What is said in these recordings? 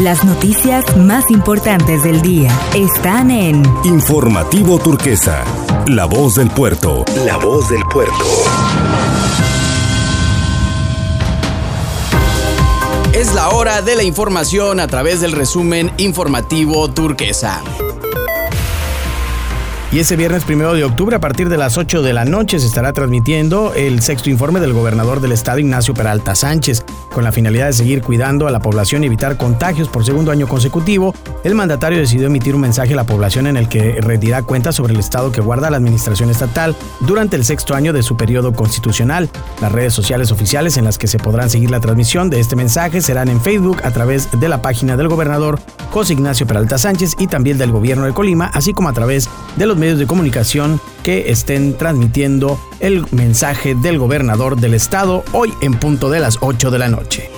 Las noticias más importantes del día están en Informativo Turquesa, La Voz del Puerto. La Voz del Puerto. Es la hora de la información a través del resumen informativo turquesa. Y ese viernes primero de octubre, a partir de las 8 de la noche, se estará transmitiendo el sexto informe del gobernador del estado, Ignacio Peralta Sánchez. Con la finalidad de seguir cuidando a la población y evitar contagios por segundo año consecutivo, el mandatario decidió emitir un mensaje a la población en el que rendirá cuenta sobre el estado que guarda la administración estatal durante el sexto año de su periodo constitucional. Las redes sociales oficiales en las que se podrán seguir la transmisión de este mensaje serán en Facebook a través de la página del gobernador José Ignacio Peralta Sánchez y también del gobierno de Colima, así como a través de los medios de comunicación que estén transmitiendo el mensaje del gobernador del estado hoy en punto de las 8 de la noche.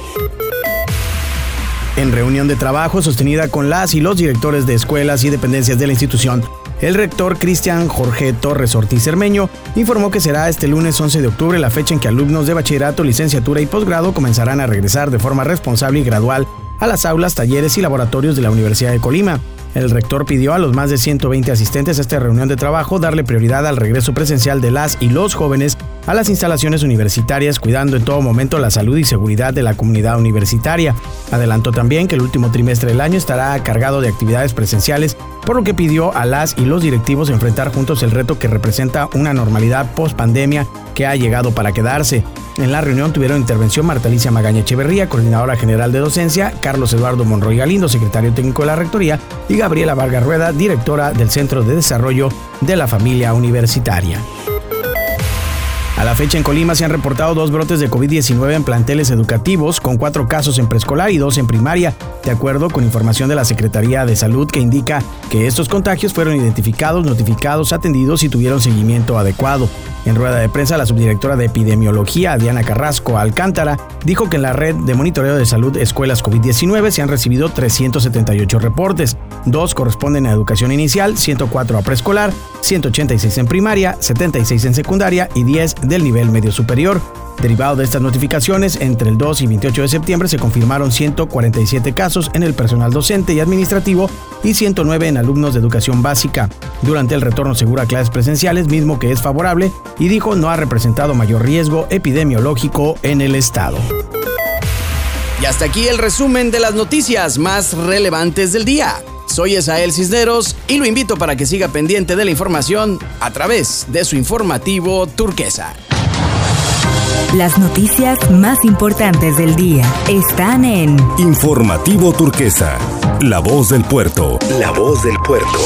En reunión de trabajo sostenida con las y los directores de escuelas y dependencias de la institución, el rector Cristian Jorge Torres Ortiz Cermeño informó que será este lunes 11 de octubre la fecha en que alumnos de bachillerato, licenciatura y posgrado comenzarán a regresar de forma responsable y gradual a las aulas, talleres y laboratorios de la Universidad de Colima. El rector pidió a los más de 120 asistentes a esta reunión de trabajo darle prioridad al regreso presencial de las y los jóvenes a las instalaciones universitarias, cuidando en todo momento la salud y seguridad de la comunidad universitaria. Adelantó también que el último trimestre del año estará cargado de actividades presenciales, por lo que pidió a las y los directivos enfrentar juntos el reto que representa una normalidad post pandemia que ha llegado para quedarse. En la reunión tuvieron intervención Marta Alicia Magaña Echeverría, coordinadora general de docencia, Carlos Eduardo Monroy Galindo, secretario técnico de la Rectoría, y Gabriela Vargas Rueda, directora del Centro de Desarrollo de la Familia Universitaria. A la fecha en Colima se han reportado dos brotes de COVID-19 en planteles educativos, con cuatro casos en preescolar y dos en primaria, de acuerdo con información de la Secretaría de Salud que indica que estos contagios fueron identificados, notificados, atendidos y tuvieron seguimiento adecuado. En rueda de prensa, la subdirectora de epidemiología, Diana Carrasco Alcántara, dijo que en la red de monitoreo de salud escuelas COVID-19 se han recibido 378 reportes. Dos corresponden a educación inicial, 104 a preescolar, 186 en primaria, 76 en secundaria y 10 del nivel medio superior. Derivado de estas notificaciones, entre el 2 y 28 de septiembre se confirmaron 147 casos en el personal docente y administrativo y 109 en alumnos de educación básica. Durante el retorno seguro a clases presenciales, mismo que es favorable, y dijo no ha representado mayor riesgo epidemiológico en el estado. Y hasta aquí el resumen de las noticias más relevantes del día. Soy Esael Cisneros y lo invito para que siga pendiente de la información a través de su informativo turquesa. Las noticias más importantes del día están en Informativo Turquesa, La Voz del Puerto. La Voz del Puerto.